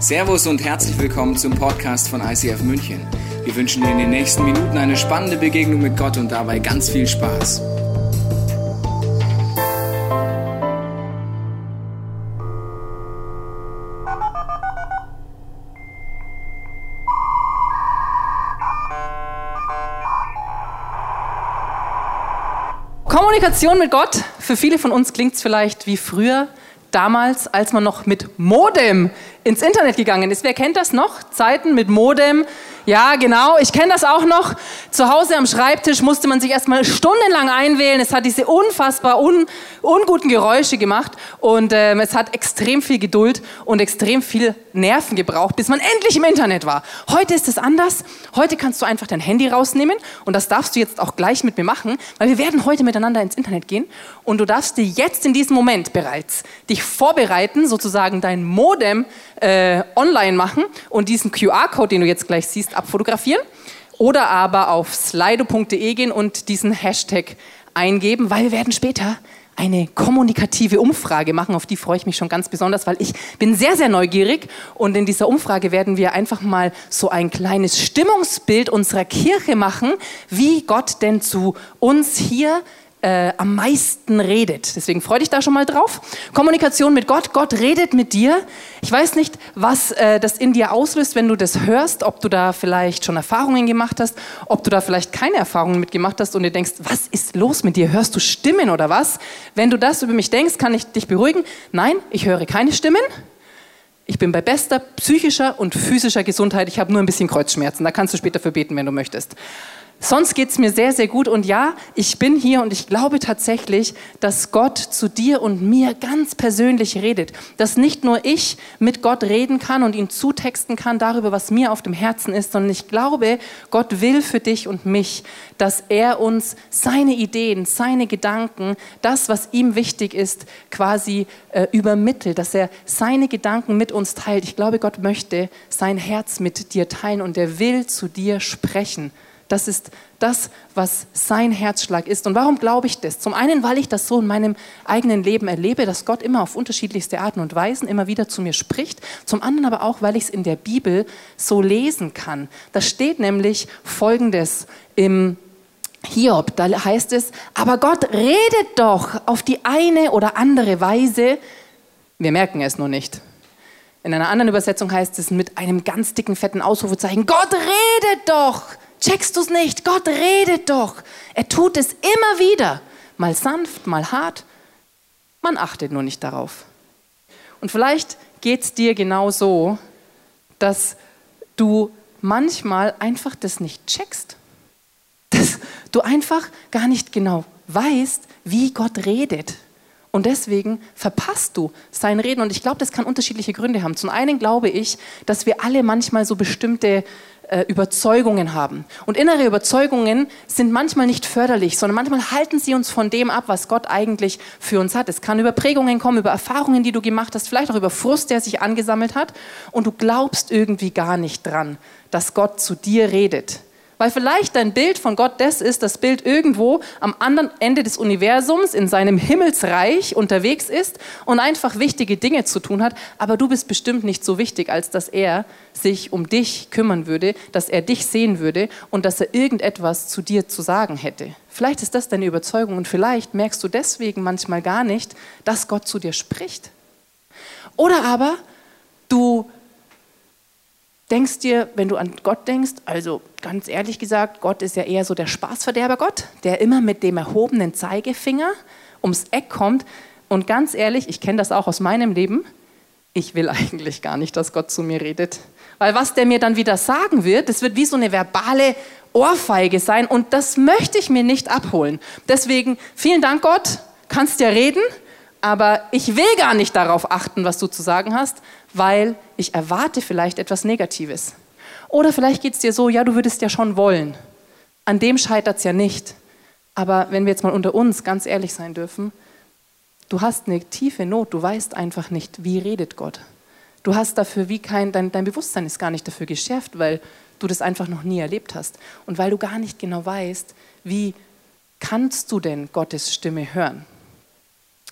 Servus und herzlich willkommen zum Podcast von ICF München. Wir wünschen dir in den nächsten Minuten eine spannende Begegnung mit Gott und dabei ganz viel Spaß. Kommunikation mit Gott, für viele von uns klingt es vielleicht wie früher, damals, als man noch mit Modem ins Internet gegangen ist. Wer kennt das noch? Zeiten mit Modem, ja, genau. Ich kenne das auch noch. Zu Hause am Schreibtisch musste man sich erstmal stundenlang einwählen. Es hat diese unfassbar un unguten Geräusche gemacht und ähm, es hat extrem viel Geduld und extrem viel Nerven gebraucht, bis man endlich im Internet war. Heute ist es anders. Heute kannst du einfach dein Handy rausnehmen und das darfst du jetzt auch gleich mit mir machen, weil wir werden heute miteinander ins Internet gehen und du darfst dir jetzt in diesem Moment bereits dich vorbereiten, sozusagen dein Modem äh, online machen und diesen QR-Code, den du jetzt gleich siehst, abfotografieren oder aber auf slido.de gehen und diesen Hashtag eingeben, weil wir werden später eine kommunikative Umfrage machen. Auf die freue ich mich schon ganz besonders, weil ich bin sehr, sehr neugierig. Und in dieser Umfrage werden wir einfach mal so ein kleines Stimmungsbild unserer Kirche machen, wie Gott denn zu uns hier äh, am meisten redet. Deswegen freue dich da schon mal drauf. Kommunikation mit Gott. Gott redet mit dir. Ich weiß nicht, was äh, das in dir auslöst, wenn du das hörst, ob du da vielleicht schon Erfahrungen gemacht hast, ob du da vielleicht keine Erfahrungen mitgemacht hast und dir denkst, was ist los mit dir? Hörst du Stimmen oder was? Wenn du das über mich denkst, kann ich dich beruhigen. Nein, ich höre keine Stimmen. Ich bin bei bester psychischer und physischer Gesundheit. Ich habe nur ein bisschen Kreuzschmerzen. Da kannst du später für beten, wenn du möchtest. Sonst geht es mir sehr, sehr gut. Und ja, ich bin hier und ich glaube tatsächlich, dass Gott zu dir und mir ganz persönlich redet. Dass nicht nur ich mit Gott reden kann und ihn zutexten kann darüber, was mir auf dem Herzen ist, sondern ich glaube, Gott will für dich und mich, dass er uns seine Ideen, seine Gedanken, das, was ihm wichtig ist, quasi äh, übermittelt, dass er seine Gedanken mit uns teilt. Ich glaube, Gott möchte sein Herz mit dir teilen und er will zu dir sprechen. Das ist das, was sein Herzschlag ist. Und warum glaube ich das? Zum einen, weil ich das so in meinem eigenen Leben erlebe, dass Gott immer auf unterschiedlichste Arten und Weisen immer wieder zu mir spricht. Zum anderen aber auch, weil ich es in der Bibel so lesen kann. Da steht nämlich Folgendes im Hiob. Da heißt es, aber Gott redet doch auf die eine oder andere Weise. Wir merken es nur nicht. In einer anderen Übersetzung heißt es mit einem ganz dicken, fetten Ausrufezeichen, Gott redet doch. Checkst du es nicht? Gott redet doch. Er tut es immer wieder. Mal sanft, mal hart. Man achtet nur nicht darauf. Und vielleicht geht es dir genau so, dass du manchmal einfach das nicht checkst. Dass du einfach gar nicht genau weißt, wie Gott redet. Und deswegen verpasst du sein Reden. Und ich glaube, das kann unterschiedliche Gründe haben. Zum einen glaube ich, dass wir alle manchmal so bestimmte äh, Überzeugungen haben. Und innere Überzeugungen sind manchmal nicht förderlich, sondern manchmal halten sie uns von dem ab, was Gott eigentlich für uns hat. Es kann über Prägungen kommen, über Erfahrungen, die du gemacht hast, vielleicht auch über Frust, der sich angesammelt hat. Und du glaubst irgendwie gar nicht dran, dass Gott zu dir redet. Weil vielleicht dein Bild von Gott das ist, das Bild irgendwo am anderen Ende des Universums in seinem Himmelsreich unterwegs ist und einfach wichtige Dinge zu tun hat, aber du bist bestimmt nicht so wichtig, als dass er sich um dich kümmern würde, dass er dich sehen würde und dass er irgendetwas zu dir zu sagen hätte. Vielleicht ist das deine Überzeugung und vielleicht merkst du deswegen manchmal gar nicht, dass Gott zu dir spricht. Oder aber du denkst dir, wenn du an Gott denkst, also ganz ehrlich gesagt, Gott ist ja eher so der Spaßverderber Gott, der immer mit dem erhobenen Zeigefinger ums Eck kommt. Und ganz ehrlich, ich kenne das auch aus meinem Leben, ich will eigentlich gar nicht, dass Gott zu mir redet. Weil was der mir dann wieder sagen wird, das wird wie so eine verbale Ohrfeige sein und das möchte ich mir nicht abholen. Deswegen vielen Dank Gott, kannst ja reden, aber ich will gar nicht darauf achten, was du zu sagen hast, weil ich erwarte vielleicht etwas Negatives. Oder vielleicht geht es dir so, ja, du würdest ja schon wollen. An dem scheitert es ja nicht. Aber wenn wir jetzt mal unter uns ganz ehrlich sein dürfen, du hast eine tiefe Not, du weißt einfach nicht, wie redet Gott. Du hast dafür wie kein, dein, dein Bewusstsein ist gar nicht dafür geschärft, weil du das einfach noch nie erlebt hast. Und weil du gar nicht genau weißt, wie kannst du denn Gottes Stimme hören.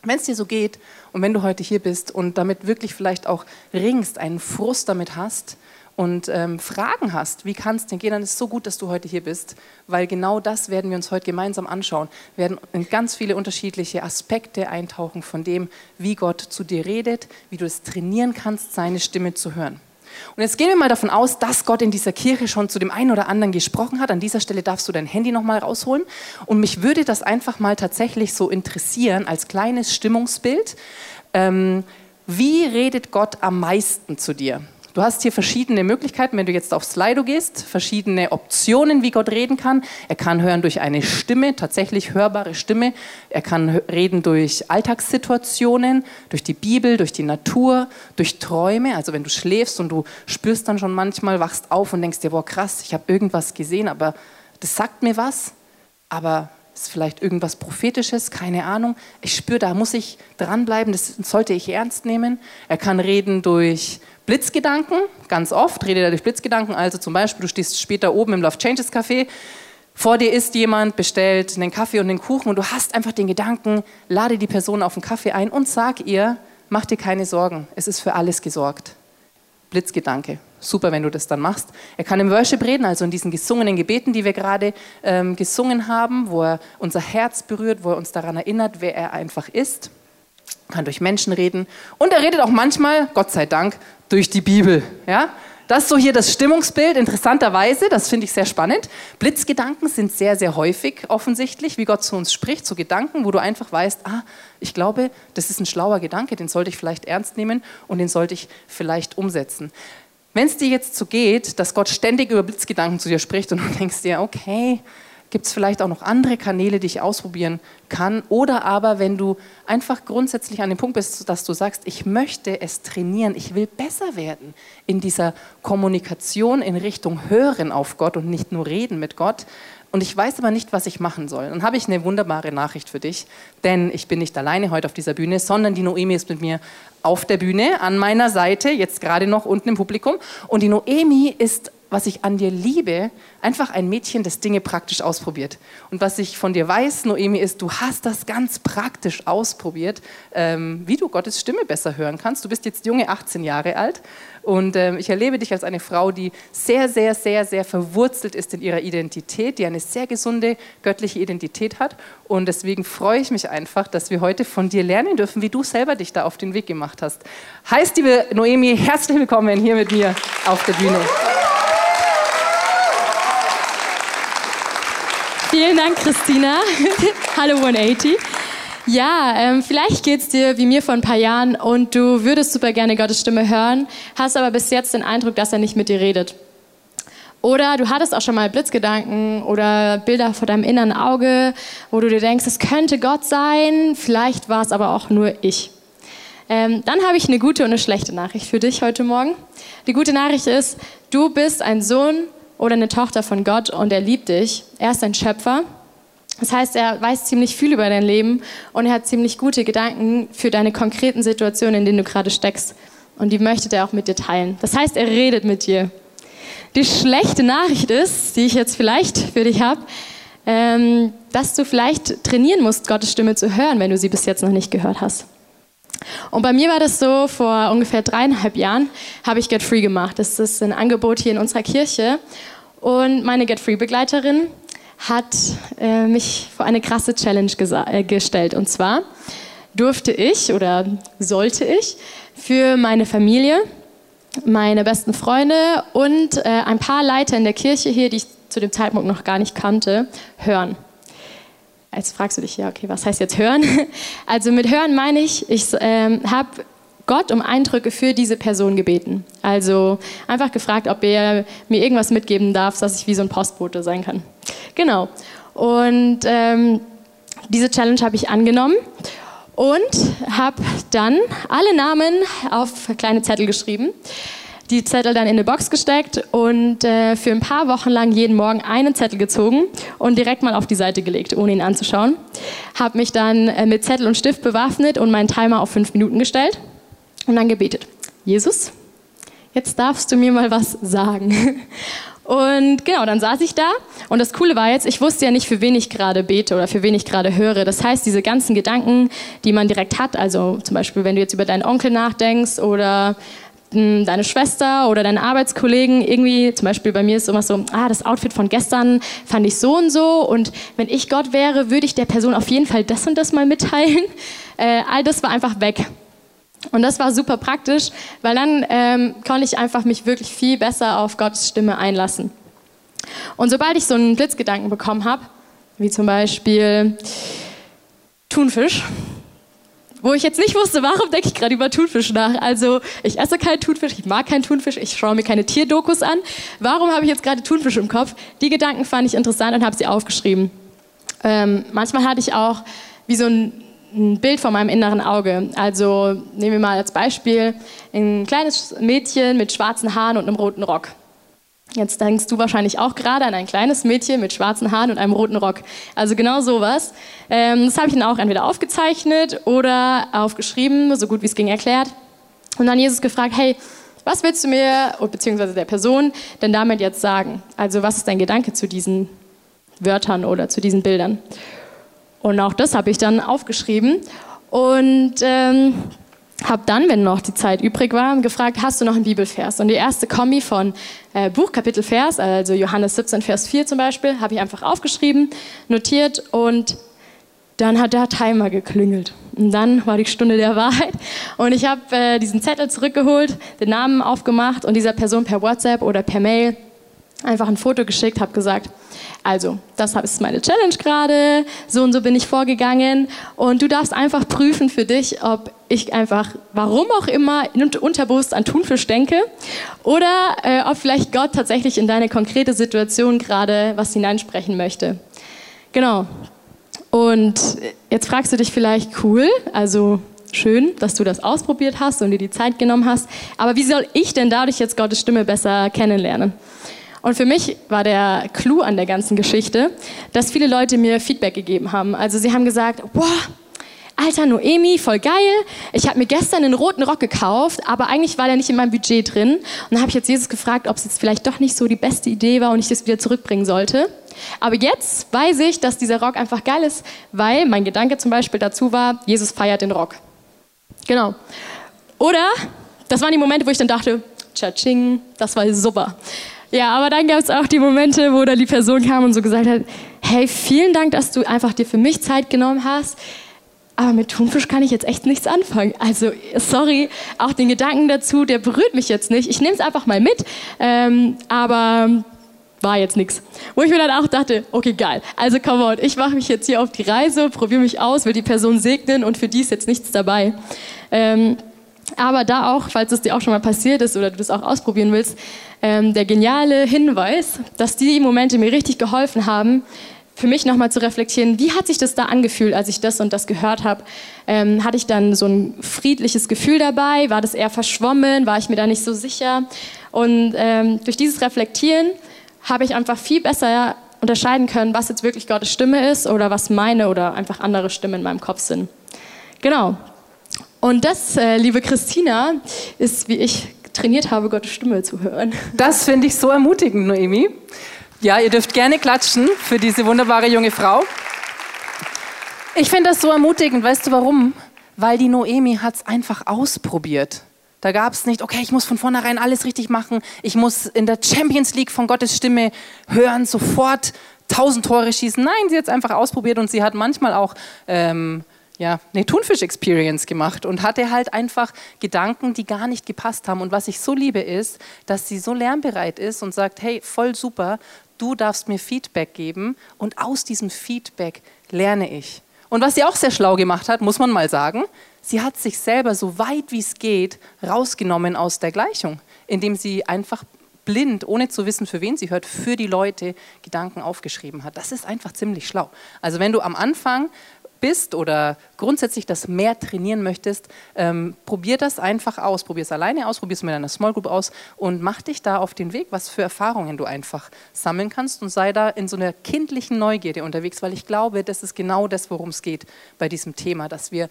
Wenn es dir so geht und wenn du heute hier bist und damit wirklich vielleicht auch ringst, einen Frust damit hast und ähm, Fragen hast, wie kann es denn gehen, dann ist es so gut, dass du heute hier bist, weil genau das werden wir uns heute gemeinsam anschauen. Wir werden in ganz viele unterschiedliche Aspekte eintauchen von dem, wie Gott zu dir redet, wie du es trainieren kannst, seine Stimme zu hören. Und jetzt gehen wir mal davon aus, dass Gott in dieser Kirche schon zu dem einen oder anderen gesprochen hat. An dieser Stelle darfst du dein Handy nochmal rausholen. Und mich würde das einfach mal tatsächlich so interessieren, als kleines Stimmungsbild. Ähm, wie redet Gott am meisten zu dir? Du hast hier verschiedene Möglichkeiten, wenn du jetzt auf Slido gehst, verschiedene Optionen, wie Gott reden kann. Er kann hören durch eine Stimme, tatsächlich hörbare Stimme. Er kann reden durch Alltagssituationen, durch die Bibel, durch die Natur, durch Träume. Also wenn du schläfst und du spürst dann schon manchmal, wachst auf und denkst dir, boah krass, ich habe irgendwas gesehen, aber das sagt mir was, aber ist vielleicht irgendwas Prophetisches, keine Ahnung. Ich spüre, da muss ich dranbleiben, das sollte ich ernst nehmen. Er kann reden durch Blitzgedanken, ganz oft redet er durch Blitzgedanken. Also zum Beispiel, du stehst später oben im Love Changes Café, vor dir ist jemand, bestellt einen Kaffee und einen Kuchen und du hast einfach den Gedanken, lade die Person auf einen Kaffee ein und sag ihr, mach dir keine Sorgen, es ist für alles gesorgt. Blitzgedanke. Super, wenn du das dann machst. Er kann im Worship reden, also in diesen gesungenen Gebeten, die wir gerade ähm, gesungen haben, wo er unser Herz berührt, wo er uns daran erinnert, wer er einfach ist. Kann durch Menschen reden. Und er redet auch manchmal, Gott sei Dank, durch die Bibel. Ja? Das ist so hier das Stimmungsbild, interessanterweise, das finde ich sehr spannend. Blitzgedanken sind sehr, sehr häufig offensichtlich, wie Gott zu uns spricht, so Gedanken, wo du einfach weißt, ah, ich glaube, das ist ein schlauer Gedanke, den sollte ich vielleicht ernst nehmen und den sollte ich vielleicht umsetzen. Wenn es dir jetzt so geht, dass Gott ständig über Blitzgedanken zu dir spricht und du denkst dir, okay, Gibt es vielleicht auch noch andere Kanäle, die ich ausprobieren kann? Oder aber, wenn du einfach grundsätzlich an dem Punkt bist, dass du sagst, ich möchte es trainieren, ich will besser werden in dieser Kommunikation in Richtung Hören auf Gott und nicht nur Reden mit Gott. Und ich weiß aber nicht, was ich machen soll. Dann habe ich eine wunderbare Nachricht für dich, denn ich bin nicht alleine heute auf dieser Bühne, sondern die Noemi ist mit mir auf der Bühne, an meiner Seite, jetzt gerade noch unten im Publikum. Und die Noemi ist was ich an dir liebe, einfach ein Mädchen, das Dinge praktisch ausprobiert. Und was ich von dir weiß, Noemi, ist, du hast das ganz praktisch ausprobiert, ähm, wie du Gottes Stimme besser hören kannst. Du bist jetzt junge 18 Jahre alt und ähm, ich erlebe dich als eine Frau, die sehr, sehr, sehr, sehr verwurzelt ist in ihrer Identität, die eine sehr gesunde göttliche Identität hat. Und deswegen freue ich mich einfach, dass wir heute von dir lernen dürfen, wie du selber dich da auf den Weg gemacht hast. Heißt, liebe Noemi, herzlich willkommen hier mit mir auf der Bühne. Vielen Dank, Christina. Hallo 180. Ja, ähm, vielleicht geht es dir wie mir vor ein paar Jahren und du würdest super gerne Gottes Stimme hören, hast aber bis jetzt den Eindruck, dass er nicht mit dir redet. Oder du hattest auch schon mal Blitzgedanken oder Bilder vor deinem inneren Auge, wo du dir denkst, es könnte Gott sein, vielleicht war es aber auch nur ich. Ähm, dann habe ich eine gute und eine schlechte Nachricht für dich heute Morgen. Die gute Nachricht ist, du bist ein Sohn oder eine Tochter von Gott und er liebt dich. Er ist ein Schöpfer. Das heißt, er weiß ziemlich viel über dein Leben und er hat ziemlich gute Gedanken für deine konkreten Situationen, in denen du gerade steckst. Und die möchte er auch mit dir teilen. Das heißt, er redet mit dir. Die schlechte Nachricht ist, die ich jetzt vielleicht für dich habe, ähm, dass du vielleicht trainieren musst, Gottes Stimme zu hören, wenn du sie bis jetzt noch nicht gehört hast. Und bei mir war das so, vor ungefähr dreieinhalb Jahren habe ich Get Free gemacht. Das ist ein Angebot hier in unserer Kirche. Und meine Get Free-Begleiterin hat äh, mich vor eine krasse Challenge äh, gestellt. Und zwar durfte ich oder sollte ich für meine Familie, meine besten Freunde und äh, ein paar Leiter in der Kirche hier, die ich zu dem Zeitpunkt noch gar nicht kannte, hören. Jetzt fragst du dich, ja, okay, was heißt jetzt hören? Also mit hören meine ich, ich ähm, habe Gott um Eindrücke für diese Person gebeten. Also einfach gefragt, ob er mir irgendwas mitgeben darf, dass ich wie so ein Postbote sein kann. Genau. Und ähm, diese Challenge habe ich angenommen und habe dann alle Namen auf kleine Zettel geschrieben die Zettel dann in eine Box gesteckt und äh, für ein paar Wochen lang jeden Morgen einen Zettel gezogen und direkt mal auf die Seite gelegt, ohne ihn anzuschauen. Habe mich dann äh, mit Zettel und Stift bewaffnet und meinen Timer auf fünf Minuten gestellt und dann gebetet. Jesus, jetzt darfst du mir mal was sagen. Und genau, dann saß ich da und das Coole war jetzt, ich wusste ja nicht, für wen ich gerade bete oder für wen ich gerade höre. Das heißt, diese ganzen Gedanken, die man direkt hat, also zum Beispiel, wenn du jetzt über deinen Onkel nachdenkst oder deine Schwester oder deine Arbeitskollegen irgendwie, zum Beispiel bei mir ist immer so, ah, das Outfit von gestern fand ich so und so und wenn ich Gott wäre, würde ich der Person auf jeden Fall das und das mal mitteilen. Äh, all das war einfach weg. Und das war super praktisch, weil dann ähm, konnte ich einfach mich wirklich viel besser auf Gottes Stimme einlassen. Und sobald ich so einen Blitzgedanken bekommen habe, wie zum Beispiel Thunfisch, wo ich jetzt nicht wusste, warum denke ich gerade über Thunfisch nach. Also ich esse keinen Thunfisch, ich mag keinen Thunfisch, ich schaue mir keine Tierdokus an. Warum habe ich jetzt gerade Thunfisch im Kopf? Die Gedanken fand ich interessant und habe sie aufgeschrieben. Ähm, manchmal hatte ich auch wie so ein ein Bild vor meinem inneren Auge. Also nehmen wir mal als Beispiel ein kleines Mädchen mit schwarzen Haaren und einem roten Rock. Jetzt denkst du wahrscheinlich auch gerade an ein kleines Mädchen mit schwarzen Haaren und einem roten Rock. Also genau sowas. Ähm, das habe ich dann auch entweder aufgezeichnet oder aufgeschrieben, so gut wie es ging erklärt. Und dann Jesus gefragt, hey, was willst du mir, beziehungsweise der Person, denn damit jetzt sagen? Also was ist dein Gedanke zu diesen Wörtern oder zu diesen Bildern? Und auch das habe ich dann aufgeschrieben und ähm, habe dann, wenn noch die Zeit übrig war, gefragt, hast du noch einen Bibelvers? Und die erste Kombi von äh, Buchkapitelvers, also Johannes 17, Vers 4 zum Beispiel, habe ich einfach aufgeschrieben, notiert und dann hat der Timer geklingelt. Und dann war die Stunde der Wahrheit. Und ich habe äh, diesen Zettel zurückgeholt, den Namen aufgemacht und dieser Person per WhatsApp oder per Mail einfach ein Foto geschickt, habe gesagt, also, das ist meine Challenge gerade, so und so bin ich vorgegangen und du darfst einfach prüfen für dich, ob ich einfach, warum auch immer, unterbewusst an Thunfisch denke oder äh, ob vielleicht Gott tatsächlich in deine konkrete Situation gerade was hineinsprechen möchte. Genau. Und jetzt fragst du dich vielleicht, cool, also schön, dass du das ausprobiert hast und dir die Zeit genommen hast, aber wie soll ich denn dadurch jetzt Gottes Stimme besser kennenlernen? Und für mich war der Clou an der ganzen Geschichte, dass viele Leute mir Feedback gegeben haben. Also sie haben gesagt, boah, Alter Noemi, voll geil. Ich habe mir gestern einen roten Rock gekauft, aber eigentlich war der nicht in meinem Budget drin. Und dann habe ich jetzt Jesus gefragt, ob es jetzt vielleicht doch nicht so die beste Idee war und ich das wieder zurückbringen sollte. Aber jetzt weiß ich, dass dieser Rock einfach geil ist, weil mein Gedanke zum Beispiel dazu war, Jesus feiert den Rock. Genau. Oder, das waren die Momente, wo ich dann dachte, tschatsching, das war super. Ja, aber dann gab es auch die Momente, wo dann die Person kam und so gesagt hat, hey, vielen Dank, dass du einfach dir für mich Zeit genommen hast. Aber mit Thunfisch kann ich jetzt echt nichts anfangen. Also, sorry, auch den Gedanken dazu, der berührt mich jetzt nicht. Ich nehme es einfach mal mit, ähm, aber war jetzt nichts. Wo ich mir dann auch dachte, okay, geil. Also, come on, ich mache mich jetzt hier auf die Reise, probiere mich aus, will die Person segnen und für die ist jetzt nichts dabei. Ähm, aber da auch, falls es dir auch schon mal passiert ist oder du das auch ausprobieren willst, ähm, der geniale Hinweis, dass die Momente mir richtig geholfen haben, für mich nochmal zu reflektieren, wie hat sich das da angefühlt, als ich das und das gehört habe? Ähm, hatte ich dann so ein friedliches Gefühl dabei? War das eher verschwommen? War ich mir da nicht so sicher? Und ähm, durch dieses Reflektieren habe ich einfach viel besser unterscheiden können, was jetzt wirklich Gottes Stimme ist oder was meine oder einfach andere Stimmen in meinem Kopf sind. Genau. Und das, äh, liebe Christina, ist, wie ich trainiert habe, Gottes Stimme zu hören. Das finde ich so ermutigend, Noemi. Ja, ihr dürft gerne klatschen für diese wunderbare junge Frau. Ich finde das so ermutigend. Weißt du warum? Weil die Noemi hat es einfach ausprobiert. Da gab es nicht, okay, ich muss von vornherein alles richtig machen. Ich muss in der Champions League von Gottes Stimme hören, sofort tausend Tore schießen. Nein, sie hat es einfach ausprobiert und sie hat manchmal auch ähm, ja, eine Thunfisch-Experience gemacht und hatte halt einfach Gedanken, die gar nicht gepasst haben. Und was ich so liebe ist, dass sie so lernbereit ist und sagt, hey, voll super, du darfst mir Feedback geben und aus diesem Feedback lerne ich. Und was sie auch sehr schlau gemacht hat, muss man mal sagen, sie hat sich selber so weit wie es geht rausgenommen aus der Gleichung, indem sie einfach blind, ohne zu wissen, für wen sie hört, für die Leute Gedanken aufgeschrieben hat. Das ist einfach ziemlich schlau. Also wenn du am Anfang bist oder grundsätzlich das mehr trainieren möchtest, ähm, probier das einfach aus. Probier es alleine aus, probier es mit einer Small Group aus und mach dich da auf den Weg, was für Erfahrungen du einfach sammeln kannst und sei da in so einer kindlichen Neugierde unterwegs, weil ich glaube, das ist genau das, worum es geht bei diesem Thema, dass wir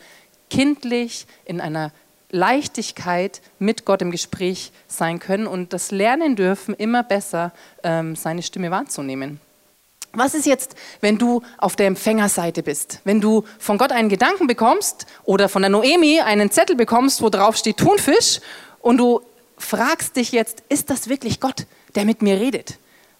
kindlich in einer Leichtigkeit mit Gott im Gespräch sein können und das lernen dürfen, immer besser ähm, seine Stimme wahrzunehmen. Was ist jetzt, wenn du auf der Empfängerseite bist? Wenn du von Gott einen Gedanken bekommst oder von der Noemi einen Zettel bekommst, wo drauf steht Thunfisch und du fragst dich jetzt, ist das wirklich Gott, der mit mir redet?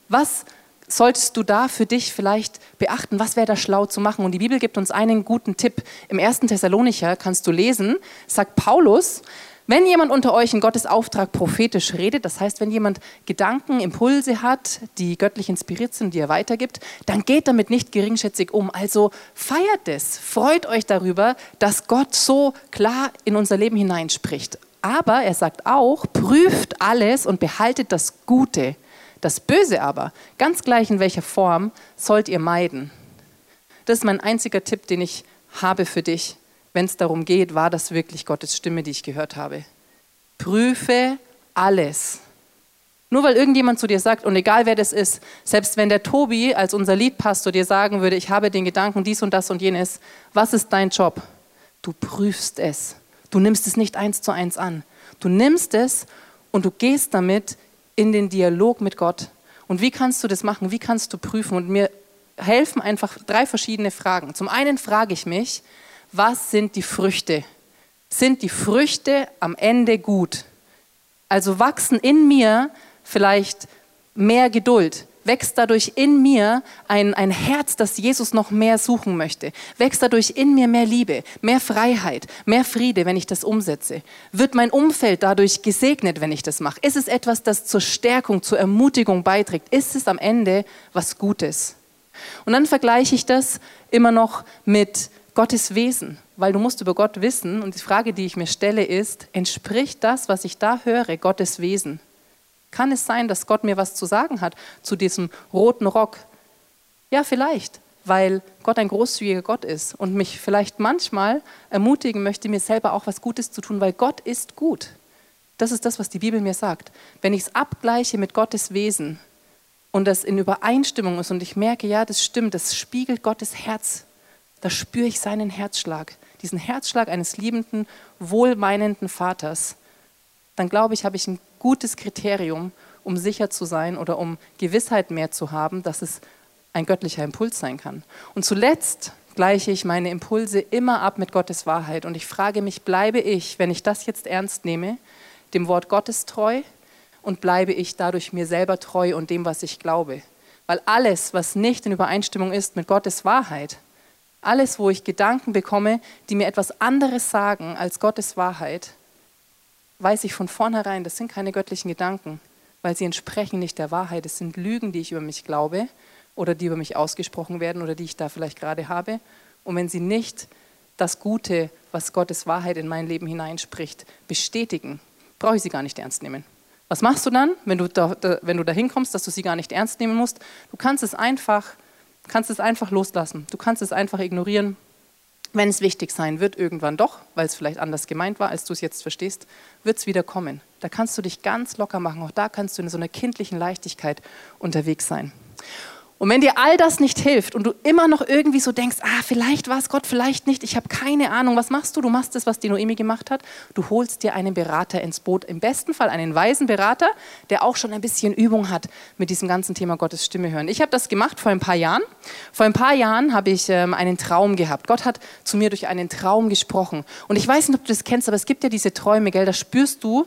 Was solltest du da für dich vielleicht beachten? Was wäre da schlau zu machen? Und die Bibel gibt uns einen guten Tipp. Im ersten Thessalonicher kannst du lesen, sagt Paulus, wenn jemand unter euch in Gottes Auftrag prophetisch redet, das heißt, wenn jemand Gedanken, Impulse hat, die göttlich inspiriert sind, die er weitergibt, dann geht damit nicht geringschätzig um. Also feiert es, freut euch darüber, dass Gott so klar in unser Leben hineinspricht. Aber er sagt auch, prüft alles und behaltet das Gute. Das Böse aber, ganz gleich in welcher Form, sollt ihr meiden. Das ist mein einziger Tipp, den ich habe für dich wenn es darum geht, war das wirklich Gottes Stimme, die ich gehört habe. Prüfe alles. Nur weil irgendjemand zu dir sagt, und egal wer das ist, selbst wenn der Tobi als unser Liedpastor dir sagen würde, ich habe den Gedanken dies und das und jenes, was ist dein Job? Du prüfst es. Du nimmst es nicht eins zu eins an. Du nimmst es und du gehst damit in den Dialog mit Gott. Und wie kannst du das machen? Wie kannst du prüfen? Und mir helfen einfach drei verschiedene Fragen. Zum einen frage ich mich, was sind die Früchte? Sind die Früchte am Ende gut? Also wachsen in mir vielleicht mehr Geduld, wächst dadurch in mir ein, ein Herz, das Jesus noch mehr suchen möchte, wächst dadurch in mir mehr Liebe, mehr Freiheit, mehr Friede, wenn ich das umsetze, wird mein Umfeld dadurch gesegnet, wenn ich das mache, ist es etwas, das zur Stärkung, zur Ermutigung beiträgt, ist es am Ende was Gutes. Und dann vergleiche ich das immer noch mit Gottes Wesen, weil du musst über Gott wissen und die Frage, die ich mir stelle, ist, entspricht das, was ich da höre, Gottes Wesen? Kann es sein, dass Gott mir was zu sagen hat zu diesem roten Rock? Ja, vielleicht, weil Gott ein großzügiger Gott ist und mich vielleicht manchmal ermutigen möchte, mir selber auch was Gutes zu tun, weil Gott ist gut. Das ist das, was die Bibel mir sagt. Wenn ich es abgleiche mit Gottes Wesen und das in Übereinstimmung ist und ich merke, ja, das stimmt, das spiegelt Gottes Herz da spüre ich seinen Herzschlag, diesen Herzschlag eines liebenden, wohlmeinenden Vaters, dann glaube ich, habe ich ein gutes Kriterium, um sicher zu sein oder um Gewissheit mehr zu haben, dass es ein göttlicher Impuls sein kann. Und zuletzt gleiche ich meine Impulse immer ab mit Gottes Wahrheit und ich frage mich, bleibe ich, wenn ich das jetzt ernst nehme, dem Wort Gottes treu und bleibe ich dadurch mir selber treu und dem, was ich glaube? Weil alles, was nicht in Übereinstimmung ist mit Gottes Wahrheit, alles, wo ich Gedanken bekomme, die mir etwas anderes sagen als Gottes Wahrheit, weiß ich von vornherein, das sind keine göttlichen Gedanken, weil sie entsprechen nicht der Wahrheit. Es sind Lügen, die ich über mich glaube oder die über mich ausgesprochen werden oder die ich da vielleicht gerade habe. Und wenn sie nicht das Gute, was Gottes Wahrheit in mein Leben hineinspricht, bestätigen, brauche ich sie gar nicht ernst nehmen. Was machst du dann, wenn du, da, wenn du dahin kommst, dass du sie gar nicht ernst nehmen musst? Du kannst es einfach kannst es einfach loslassen. Du kannst es einfach ignorieren. Wenn es wichtig sein wird, irgendwann doch, weil es vielleicht anders gemeint war, als du es jetzt verstehst, wird es wieder kommen. Da kannst du dich ganz locker machen. Auch da kannst du in so einer kindlichen Leichtigkeit unterwegs sein. Und wenn dir all das nicht hilft und du immer noch irgendwie so denkst, ah, vielleicht war es Gott, vielleicht nicht, ich habe keine Ahnung, was machst du? Du machst das, was die Noemi gemacht hat. Du holst dir einen Berater ins Boot. Im besten Fall einen weisen Berater, der auch schon ein bisschen Übung hat mit diesem ganzen Thema Gottes Stimme hören. Ich habe das gemacht vor ein paar Jahren. Vor ein paar Jahren habe ich ähm, einen Traum gehabt. Gott hat zu mir durch einen Traum gesprochen. Und ich weiß nicht, ob du das kennst, aber es gibt ja diese Träume, gell? Da spürst du,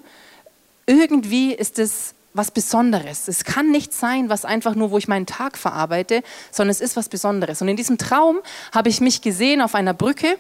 irgendwie ist es was Besonderes. Es kann nicht sein, was einfach nur, wo ich meinen Tag verarbeite, sondern es ist was Besonderes. Und in diesem Traum habe ich mich gesehen auf einer Brücke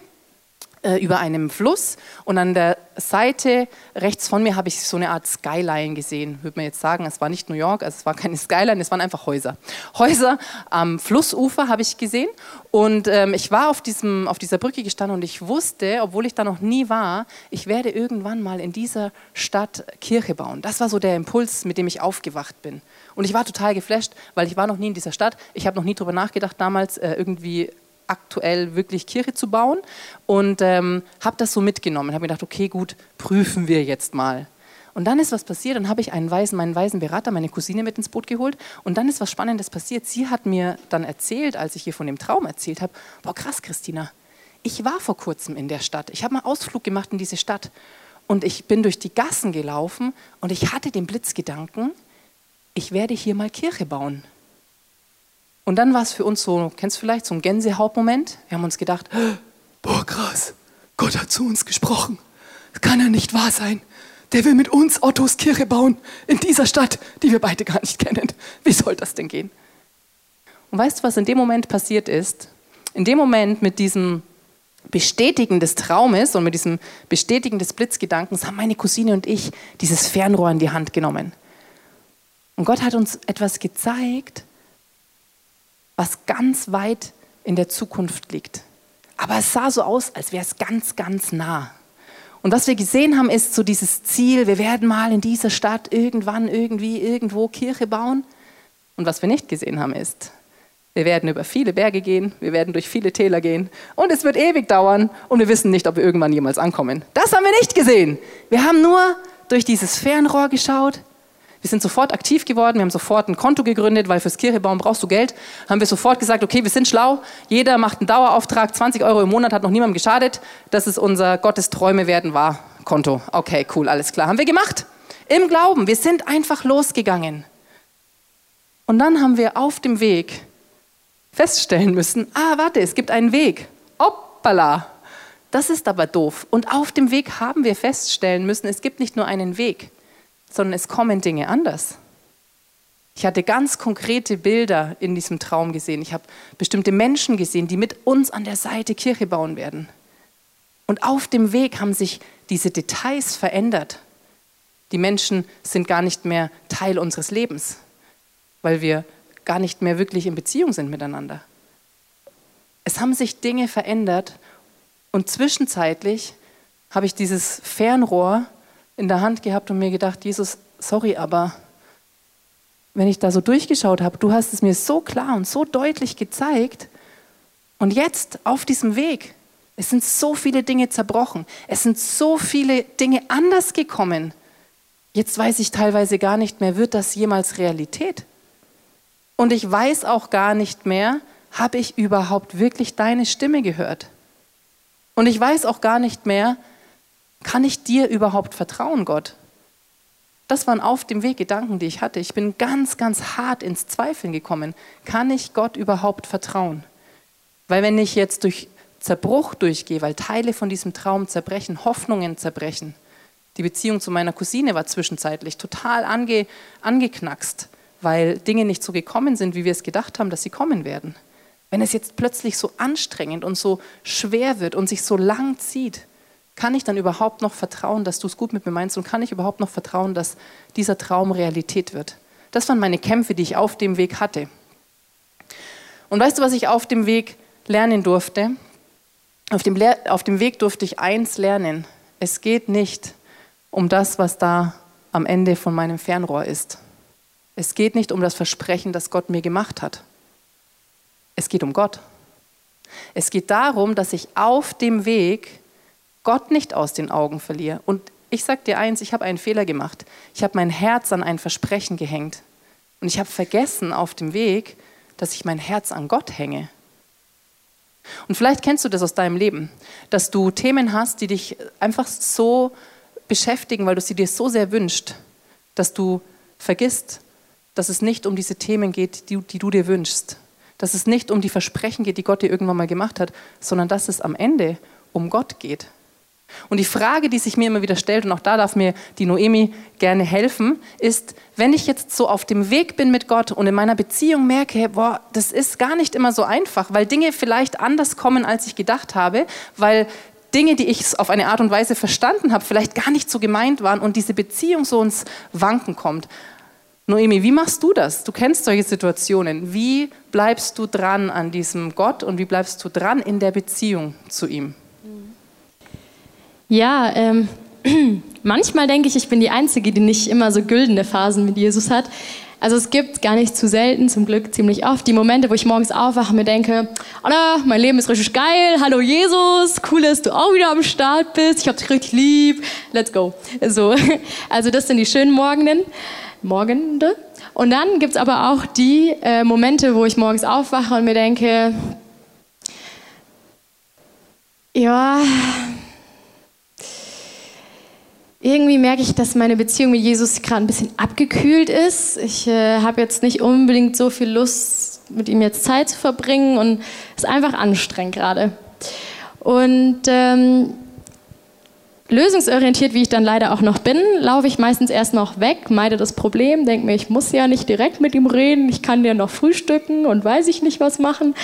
äh, über einem Fluss und an der Seite rechts von mir habe ich so eine Art Skyline gesehen, würde man jetzt sagen. Es war nicht New York, also es war keine Skyline, es waren einfach Häuser. Häuser am Flussufer habe ich gesehen und ähm, ich war auf, diesem, auf dieser Brücke gestanden und ich wusste, obwohl ich da noch nie war, ich werde irgendwann mal in dieser Stadt Kirche bauen. Das war so der Impuls, mit dem ich aufgewacht bin. Und ich war total geflasht, weil ich war noch nie in dieser Stadt. Ich habe noch nie darüber nachgedacht, damals äh, irgendwie aktuell wirklich Kirche zu bauen und ähm, habe das so mitgenommen. Habe mir gedacht, okay, gut, prüfen wir jetzt mal. Und dann ist was passiert, dann habe ich einen weisen, meinen weisen Berater, meine Cousine mit ins Boot geholt und dann ist was Spannendes passiert. Sie hat mir dann erzählt, als ich ihr von dem Traum erzählt habe, boah krass, Christina, ich war vor kurzem in der Stadt. Ich habe mal Ausflug gemacht in diese Stadt und ich bin durch die Gassen gelaufen und ich hatte den Blitzgedanken, ich werde hier mal Kirche bauen. Und dann war es für uns so, kennst du vielleicht so ein Gänsehautmoment? Wir haben uns gedacht, boah krass, Gott hat zu uns gesprochen. Das kann ja nicht wahr sein. Der will mit uns Ottos Kirche bauen in dieser Stadt, die wir beide gar nicht kennen. Wie soll das denn gehen? Und weißt du, was in dem Moment passiert ist? In dem Moment mit diesem Bestätigen des Traumes und mit diesem Bestätigen des Blitzgedankens haben meine Cousine und ich dieses Fernrohr in die Hand genommen. Und Gott hat uns etwas gezeigt, was ganz weit in der Zukunft liegt. Aber es sah so aus, als wäre es ganz, ganz nah. Und was wir gesehen haben, ist so dieses Ziel, wir werden mal in dieser Stadt irgendwann, irgendwie, irgendwo Kirche bauen. Und was wir nicht gesehen haben, ist, wir werden über viele Berge gehen, wir werden durch viele Täler gehen und es wird ewig dauern und wir wissen nicht, ob wir irgendwann jemals ankommen. Das haben wir nicht gesehen. Wir haben nur durch dieses Fernrohr geschaut. Wir sind sofort aktiv geworden, wir haben sofort ein Konto gegründet, weil fürs Kirchebauen brauchst du Geld. Haben wir sofort gesagt, okay, wir sind schlau, jeder macht einen Dauerauftrag, 20 Euro im Monat hat noch niemandem geschadet. Das ist unser Gottes Träume werden wahr Konto. Okay, cool, alles klar. Haben wir gemacht. Im Glauben, wir sind einfach losgegangen. Und dann haben wir auf dem Weg feststellen müssen, ah, warte, es gibt einen Weg. Hoppala. Das ist aber doof. Und auf dem Weg haben wir feststellen müssen, es gibt nicht nur einen Weg, sondern es kommen Dinge anders. Ich hatte ganz konkrete Bilder in diesem Traum gesehen. Ich habe bestimmte Menschen gesehen, die mit uns an der Seite Kirche bauen werden. Und auf dem Weg haben sich diese Details verändert. Die Menschen sind gar nicht mehr Teil unseres Lebens, weil wir gar nicht mehr wirklich in Beziehung sind miteinander. Es haben sich Dinge verändert und zwischenzeitlich habe ich dieses Fernrohr in der Hand gehabt und mir gedacht, Jesus, sorry, aber wenn ich da so durchgeschaut habe, du hast es mir so klar und so deutlich gezeigt und jetzt auf diesem Weg, es sind so viele Dinge zerbrochen, es sind so viele Dinge anders gekommen. Jetzt weiß ich teilweise gar nicht mehr, wird das jemals Realität? Und ich weiß auch gar nicht mehr, habe ich überhaupt wirklich deine Stimme gehört? Und ich weiß auch gar nicht mehr, kann ich dir überhaupt vertrauen, Gott? Das waren auf dem Weg Gedanken, die ich hatte. Ich bin ganz, ganz hart ins Zweifeln gekommen. Kann ich Gott überhaupt vertrauen? Weil wenn ich jetzt durch Zerbruch durchgehe, weil Teile von diesem Traum zerbrechen, Hoffnungen zerbrechen, die Beziehung zu meiner Cousine war zwischenzeitlich total ange, angeknackst weil Dinge nicht so gekommen sind, wie wir es gedacht haben, dass sie kommen werden. Wenn es jetzt plötzlich so anstrengend und so schwer wird und sich so lang zieht, kann ich dann überhaupt noch vertrauen, dass du es gut mit mir meinst und kann ich überhaupt noch vertrauen, dass dieser Traum Realität wird? Das waren meine Kämpfe, die ich auf dem Weg hatte. Und weißt du, was ich auf dem Weg lernen durfte? Auf dem, Le auf dem Weg durfte ich eins lernen. Es geht nicht um das, was da am Ende von meinem Fernrohr ist. Es geht nicht um das Versprechen, das Gott mir gemacht hat. Es geht um Gott. Es geht darum, dass ich auf dem Weg Gott nicht aus den Augen verliere. Und ich sage dir eins, ich habe einen Fehler gemacht. Ich habe mein Herz an ein Versprechen gehängt. Und ich habe vergessen auf dem Weg, dass ich mein Herz an Gott hänge. Und vielleicht kennst du das aus deinem Leben, dass du Themen hast, die dich einfach so beschäftigen, weil du sie dir so sehr wünschst, dass du vergisst, dass es nicht um diese Themen geht, die, die du dir wünschst. Dass es nicht um die Versprechen geht, die Gott dir irgendwann mal gemacht hat, sondern dass es am Ende um Gott geht. Und die Frage, die sich mir immer wieder stellt, und auch da darf mir die Noemi gerne helfen, ist, wenn ich jetzt so auf dem Weg bin mit Gott und in meiner Beziehung merke, boah, das ist gar nicht immer so einfach, weil Dinge vielleicht anders kommen, als ich gedacht habe, weil Dinge, die ich auf eine Art und Weise verstanden habe, vielleicht gar nicht so gemeint waren und diese Beziehung so ins Wanken kommt. Noemi, wie machst du das? Du kennst solche Situationen. Wie bleibst du dran an diesem Gott und wie bleibst du dran in der Beziehung zu ihm? Ja, ähm, manchmal denke ich, ich bin die Einzige, die nicht immer so güldene Phasen mit Jesus hat. Also es gibt gar nicht zu selten, zum Glück ziemlich oft, die Momente, wo ich morgens aufwache und mir denke, oh, mein Leben ist richtig geil, hallo Jesus, cool, dass du auch wieder am Start bist, ich hab dich richtig lieb, let's go. So, also das sind die schönen Morgenen. Morgende. Und dann gibt es aber auch die äh, Momente, wo ich morgens aufwache und mir denke, ja, irgendwie merke ich, dass meine Beziehung mit Jesus gerade ein bisschen abgekühlt ist. Ich äh, habe jetzt nicht unbedingt so viel Lust, mit ihm jetzt Zeit zu verbringen und es ist einfach anstrengend gerade. Und ähm, lösungsorientiert, wie ich dann leider auch noch bin, laufe ich meistens erst noch weg, meide das Problem, denke mir, ich muss ja nicht direkt mit ihm reden, ich kann ja noch frühstücken und weiß ich nicht was machen.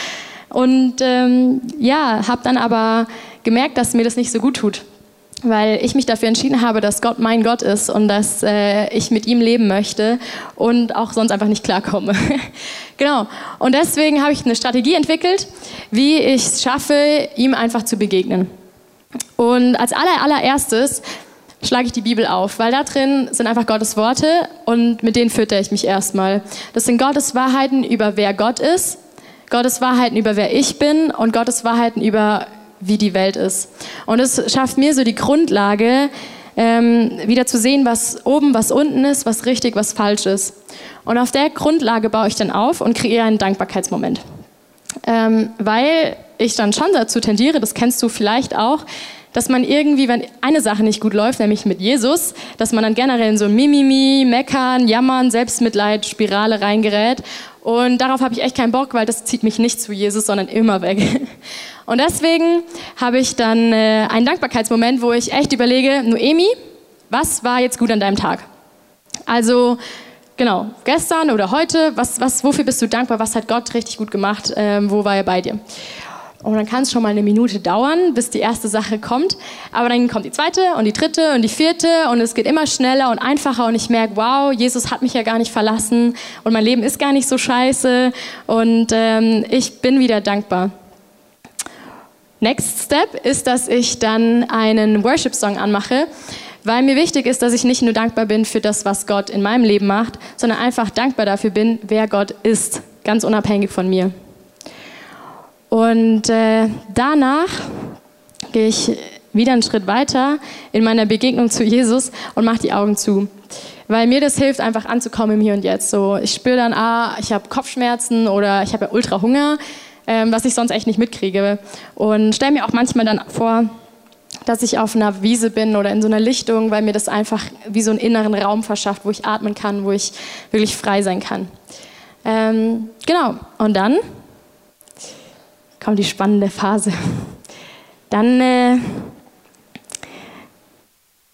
Und ähm, ja, habe dann aber gemerkt, dass mir das nicht so gut tut weil ich mich dafür entschieden habe, dass Gott mein Gott ist und dass äh, ich mit ihm leben möchte und auch sonst einfach nicht klarkomme. genau. Und deswegen habe ich eine Strategie entwickelt, wie ich es schaffe, ihm einfach zu begegnen. Und als aller, allererstes schlage ich die Bibel auf, weil da drin sind einfach Gottes Worte und mit denen fütter ich mich erstmal. Das sind Gottes Wahrheiten über wer Gott ist, Gottes Wahrheiten über wer ich bin und Gottes Wahrheiten über wie die Welt ist. Und es schafft mir so die Grundlage, ähm, wieder zu sehen, was oben, was unten ist, was richtig, was falsch ist. Und auf der Grundlage baue ich dann auf und kreiere einen Dankbarkeitsmoment. Ähm, weil ich dann schon dazu tendiere, das kennst du vielleicht auch, dass man irgendwie, wenn eine Sache nicht gut läuft, nämlich mit Jesus, dass man dann generell in so Mimimi, Meckern, Jammern, Selbstmitleid, Spirale reingerät. Und darauf habe ich echt keinen Bock, weil das zieht mich nicht zu Jesus, sondern immer weg. Und deswegen habe ich dann äh, einen Dankbarkeitsmoment, wo ich echt überlege, Noemi, was war jetzt gut an deinem Tag? Also genau, gestern oder heute, was, was, wofür bist du dankbar? Was hat Gott richtig gut gemacht? Ähm, wo war er bei dir? Und dann kann es schon mal eine Minute dauern, bis die erste Sache kommt. Aber dann kommt die zweite und die dritte und die vierte und es geht immer schneller und einfacher und ich merke, wow, Jesus hat mich ja gar nicht verlassen und mein Leben ist gar nicht so scheiße und ähm, ich bin wieder dankbar. Next Step ist, dass ich dann einen Worship-Song anmache, weil mir wichtig ist, dass ich nicht nur dankbar bin für das, was Gott in meinem Leben macht, sondern einfach dankbar dafür bin, wer Gott ist, ganz unabhängig von mir. Und äh, danach gehe ich wieder einen Schritt weiter in meiner Begegnung zu Jesus und mache die Augen zu. Weil mir das hilft, einfach anzukommen im Hier und Jetzt. So, ich spüre dann, ah, ich habe Kopfschmerzen oder ich habe ja ultra Hunger, ähm, was ich sonst echt nicht mitkriege. Und stelle mir auch manchmal dann vor, dass ich auf einer Wiese bin oder in so einer Lichtung, weil mir das einfach wie so einen inneren Raum verschafft, wo ich atmen kann, wo ich wirklich frei sein kann. Ähm, genau, und dann kommt die spannende Phase. Dann äh,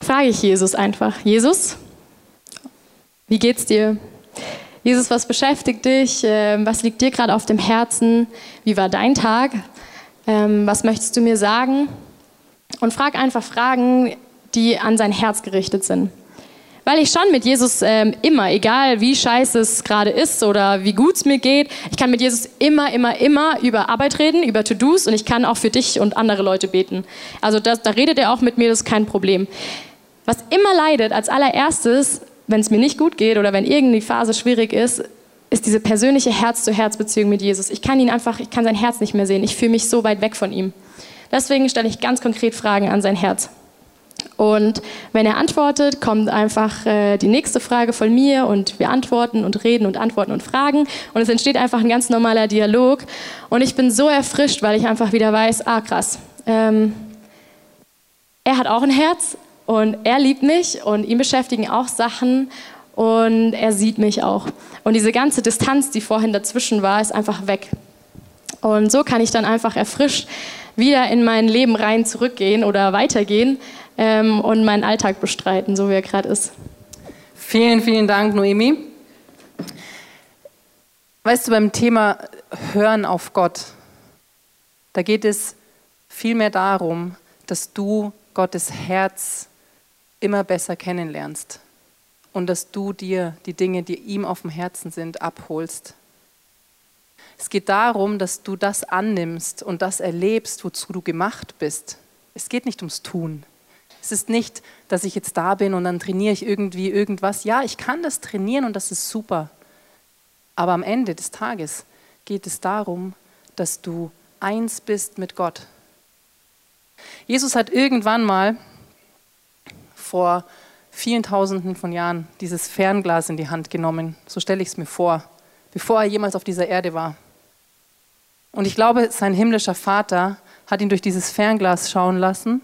frage ich Jesus einfach, Jesus, wie geht's dir? Jesus, was beschäftigt dich? Ähm, was liegt dir gerade auf dem Herzen? Wie war dein Tag? Ähm, was möchtest du mir sagen? Und frag einfach Fragen, die an sein Herz gerichtet sind weil ich schon mit Jesus ähm, immer, egal wie scheiße es gerade ist oder wie gut es mir geht, ich kann mit Jesus immer, immer, immer über Arbeit reden, über To-Dos und ich kann auch für dich und andere Leute beten. Also das, da redet er auch mit mir, das ist kein Problem. Was immer leidet als allererstes, wenn es mir nicht gut geht oder wenn irgendeine Phase schwierig ist, ist diese persönliche Herz-zu-Herz-Beziehung mit Jesus. Ich kann ihn einfach, ich kann sein Herz nicht mehr sehen. Ich fühle mich so weit weg von ihm. Deswegen stelle ich ganz konkret Fragen an sein Herz. Und wenn er antwortet, kommt einfach äh, die nächste Frage von mir und wir antworten und reden und antworten und fragen. Und es entsteht einfach ein ganz normaler Dialog. Und ich bin so erfrischt, weil ich einfach wieder weiß, ah krass, ähm, er hat auch ein Herz und er liebt mich und ihn beschäftigen auch Sachen und er sieht mich auch. Und diese ganze Distanz, die vorhin dazwischen war, ist einfach weg. Und so kann ich dann einfach erfrischt wieder in mein Leben rein zurückgehen oder weitergehen ähm, und meinen Alltag bestreiten, so wie er gerade ist. Vielen, vielen Dank, Noemi. Weißt du, beim Thema Hören auf Gott, da geht es vielmehr darum, dass du Gottes Herz immer besser kennenlernst und dass du dir die Dinge, die ihm auf dem Herzen sind, abholst. Es geht darum, dass du das annimmst und das erlebst, wozu du gemacht bist. Es geht nicht ums Tun. Es ist nicht, dass ich jetzt da bin und dann trainiere ich irgendwie irgendwas. Ja, ich kann das trainieren und das ist super. Aber am Ende des Tages geht es darum, dass du eins bist mit Gott. Jesus hat irgendwann mal vor vielen Tausenden von Jahren dieses Fernglas in die Hand genommen. So stelle ich es mir vor, bevor er jemals auf dieser Erde war. Und ich glaube, sein himmlischer Vater hat ihn durch dieses Fernglas schauen lassen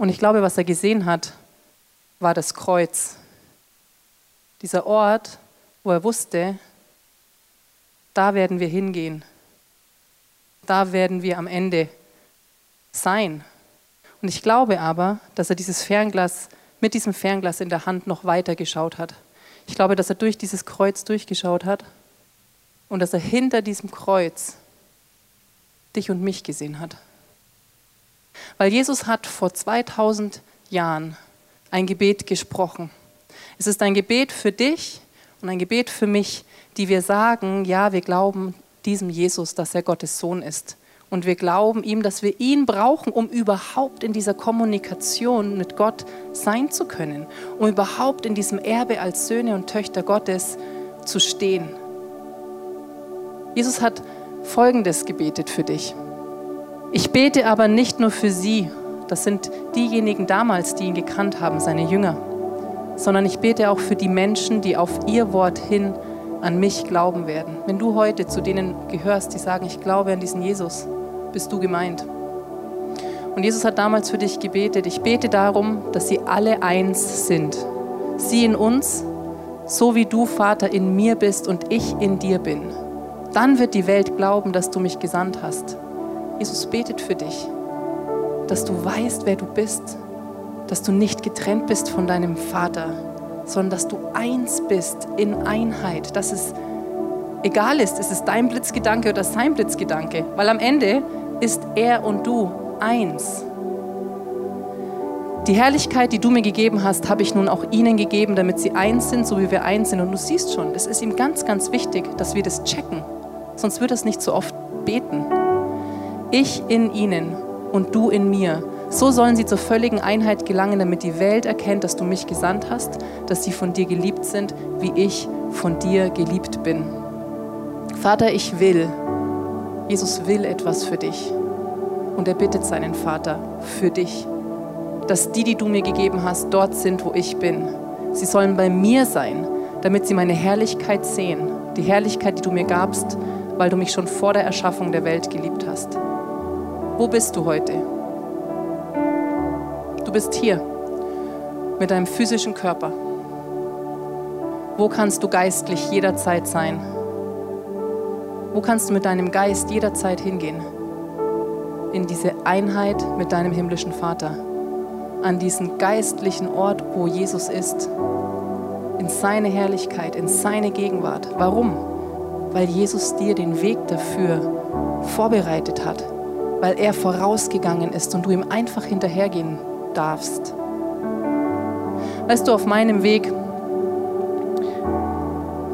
Und ich glaube, was er gesehen hat, war das Kreuz. Dieser Ort, wo er wusste, da werden wir hingehen. Da werden wir am Ende sein. Und ich glaube aber, dass er dieses Fernglas mit diesem Fernglas in der Hand noch weiter geschaut hat. Ich glaube, dass er durch dieses Kreuz durchgeschaut hat und dass er hinter diesem Kreuz dich und mich gesehen hat. Weil Jesus hat vor 2000 Jahren ein Gebet gesprochen. Es ist ein Gebet für dich und ein Gebet für mich, die wir sagen, ja, wir glauben diesem Jesus, dass er Gottes Sohn ist. Und wir glauben ihm, dass wir ihn brauchen, um überhaupt in dieser Kommunikation mit Gott sein zu können, um überhaupt in diesem Erbe als Söhne und Töchter Gottes zu stehen. Jesus hat Folgendes gebetet für dich. Ich bete aber nicht nur für sie, das sind diejenigen damals, die ihn gekannt haben, seine Jünger, sondern ich bete auch für die Menschen, die auf ihr Wort hin an mich glauben werden. Wenn du heute zu denen gehörst, die sagen, ich glaube an diesen Jesus, bist du gemeint. Und Jesus hat damals für dich gebetet. Ich bete darum, dass sie alle eins sind. Sie in uns, so wie du, Vater, in mir bist und ich in dir bin. Dann wird die Welt glauben, dass du mich gesandt hast. Jesus betet für dich, dass du weißt, wer du bist, dass du nicht getrennt bist von deinem Vater, sondern dass du eins bist in Einheit, dass es egal ist, ist es dein Blitzgedanke oder sein Blitzgedanke, weil am Ende ist er und du eins. Die Herrlichkeit, die du mir gegeben hast, habe ich nun auch ihnen gegeben, damit sie eins sind, so wie wir eins sind. Und du siehst schon, es ist ihm ganz, ganz wichtig, dass wir das checken. Sonst wird es nicht so oft beten. Ich in ihnen und du in mir. So sollen sie zur völligen Einheit gelangen, damit die Welt erkennt, dass du mich gesandt hast, dass sie von dir geliebt sind, wie ich von dir geliebt bin. Vater, ich will, Jesus will etwas für dich. Und er bittet seinen Vater für dich, dass die, die du mir gegeben hast, dort sind, wo ich bin. Sie sollen bei mir sein, damit sie meine Herrlichkeit sehen. Die Herrlichkeit, die du mir gabst, weil du mich schon vor der Erschaffung der Welt geliebt hast. Wo bist du heute? Du bist hier mit deinem physischen Körper. Wo kannst du geistlich jederzeit sein? Wo kannst du mit deinem Geist jederzeit hingehen? In diese Einheit mit deinem himmlischen Vater. An diesen geistlichen Ort, wo Jesus ist. In seine Herrlichkeit, in seine Gegenwart. Warum? Weil Jesus dir den Weg dafür vorbereitet hat. Weil er vorausgegangen ist und du ihm einfach hinterhergehen darfst. Weißt du, auf meinem Weg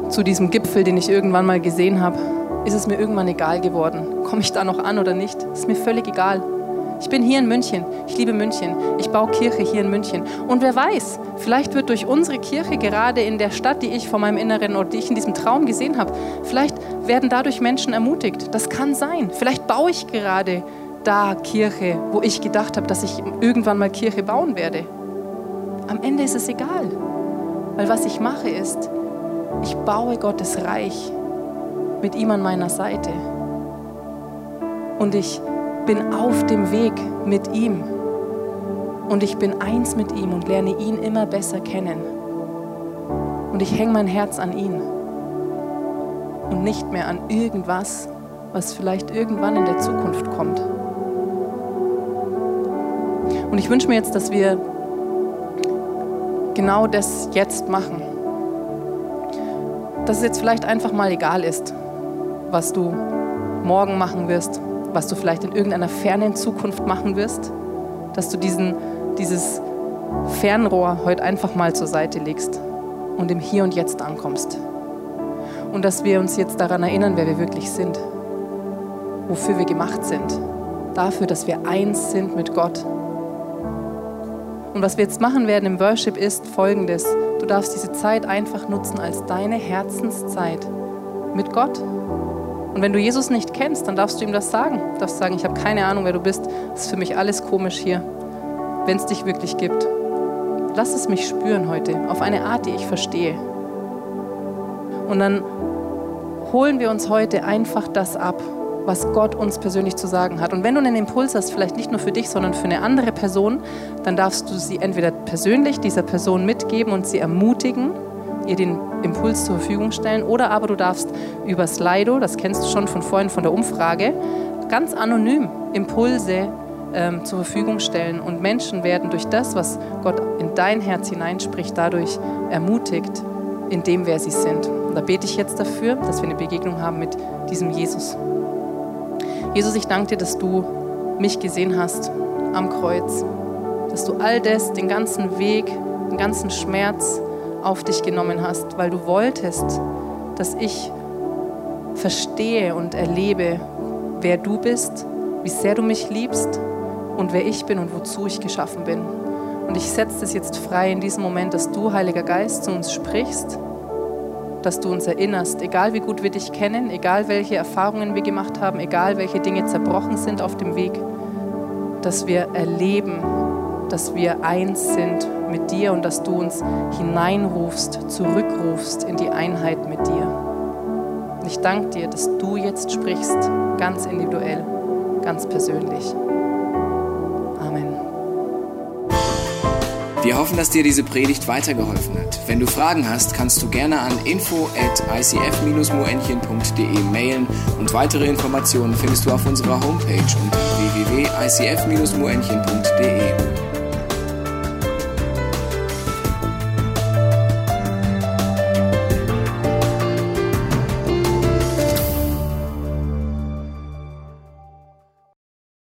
zu diesem Gipfel, den ich irgendwann mal gesehen habe, ist es mir irgendwann egal geworden. Komme ich da noch an oder nicht? Ist mir völlig egal. Ich bin hier in München. Ich liebe München. Ich baue Kirche hier in München. Und wer weiß, vielleicht wird durch unsere Kirche gerade in der Stadt, die ich vor meinem Inneren oder die ich in diesem Traum gesehen habe, vielleicht werden dadurch Menschen ermutigt. Das kann sein. Vielleicht baue ich gerade da Kirche, wo ich gedacht habe, dass ich irgendwann mal Kirche bauen werde. Am Ende ist es egal. Weil was ich mache ist, ich baue Gottes Reich mit ihm an meiner Seite. Und ich bin auf dem Weg mit ihm. Und ich bin eins mit ihm und lerne ihn immer besser kennen. Und ich hänge mein Herz an ihn und nicht mehr an irgendwas, was vielleicht irgendwann in der Zukunft kommt. Und ich wünsche mir jetzt, dass wir genau das jetzt machen. Dass es jetzt vielleicht einfach mal egal ist, was du morgen machen wirst, was du vielleicht in irgendeiner fernen Zukunft machen wirst, dass du diesen, dieses Fernrohr heute einfach mal zur Seite legst und im Hier und Jetzt ankommst. Und dass wir uns jetzt daran erinnern, wer wir wirklich sind, wofür wir gemacht sind, dafür, dass wir eins sind mit Gott. Und was wir jetzt machen werden im Worship ist folgendes. Du darfst diese Zeit einfach nutzen als deine Herzenszeit mit Gott. Und wenn du Jesus nicht kennst, dann darfst du ihm das sagen. Du darfst sagen, ich habe keine Ahnung, wer du bist. Das ist für mich alles komisch hier, wenn es dich wirklich gibt. Lass es mich spüren heute, auf eine Art, die ich verstehe. Und dann holen wir uns heute einfach das ab, was Gott uns persönlich zu sagen hat. Und wenn du einen Impuls hast, vielleicht nicht nur für dich, sondern für eine andere Person, dann darfst du sie entweder persönlich dieser Person mitgeben und sie ermutigen, ihr den Impuls zur Verfügung stellen, oder aber du darfst über Slido, das kennst du schon von vorhin von der Umfrage, ganz anonym Impulse ähm, zur Verfügung stellen. Und Menschen werden durch das, was Gott in dein Herz hineinspricht, dadurch ermutigt, in dem, wer sie sind. Und da bete ich jetzt dafür, dass wir eine Begegnung haben mit diesem Jesus. Jesus, ich danke dir, dass du mich gesehen hast am Kreuz, dass du all das, den ganzen Weg, den ganzen Schmerz auf dich genommen hast, weil du wolltest, dass ich verstehe und erlebe, wer du bist, wie sehr du mich liebst und wer ich bin und wozu ich geschaffen bin. Und ich setze es jetzt frei in diesem Moment, dass du, Heiliger Geist, zu uns sprichst, dass du uns erinnerst, egal wie gut wir dich kennen, egal welche Erfahrungen wir gemacht haben, egal welche Dinge zerbrochen sind auf dem Weg, dass wir erleben, dass wir eins sind mit dir und dass du uns hineinrufst, zurückrufst in die Einheit mit dir. Und ich danke dir, dass du jetzt sprichst, ganz individuell, ganz persönlich. Wir hoffen, dass dir diese Predigt weitergeholfen hat. Wenn du Fragen hast, kannst du gerne an info at icf-moenchen.de mailen und weitere Informationen findest du auf unserer Homepage unter www.icf-moenchen.de.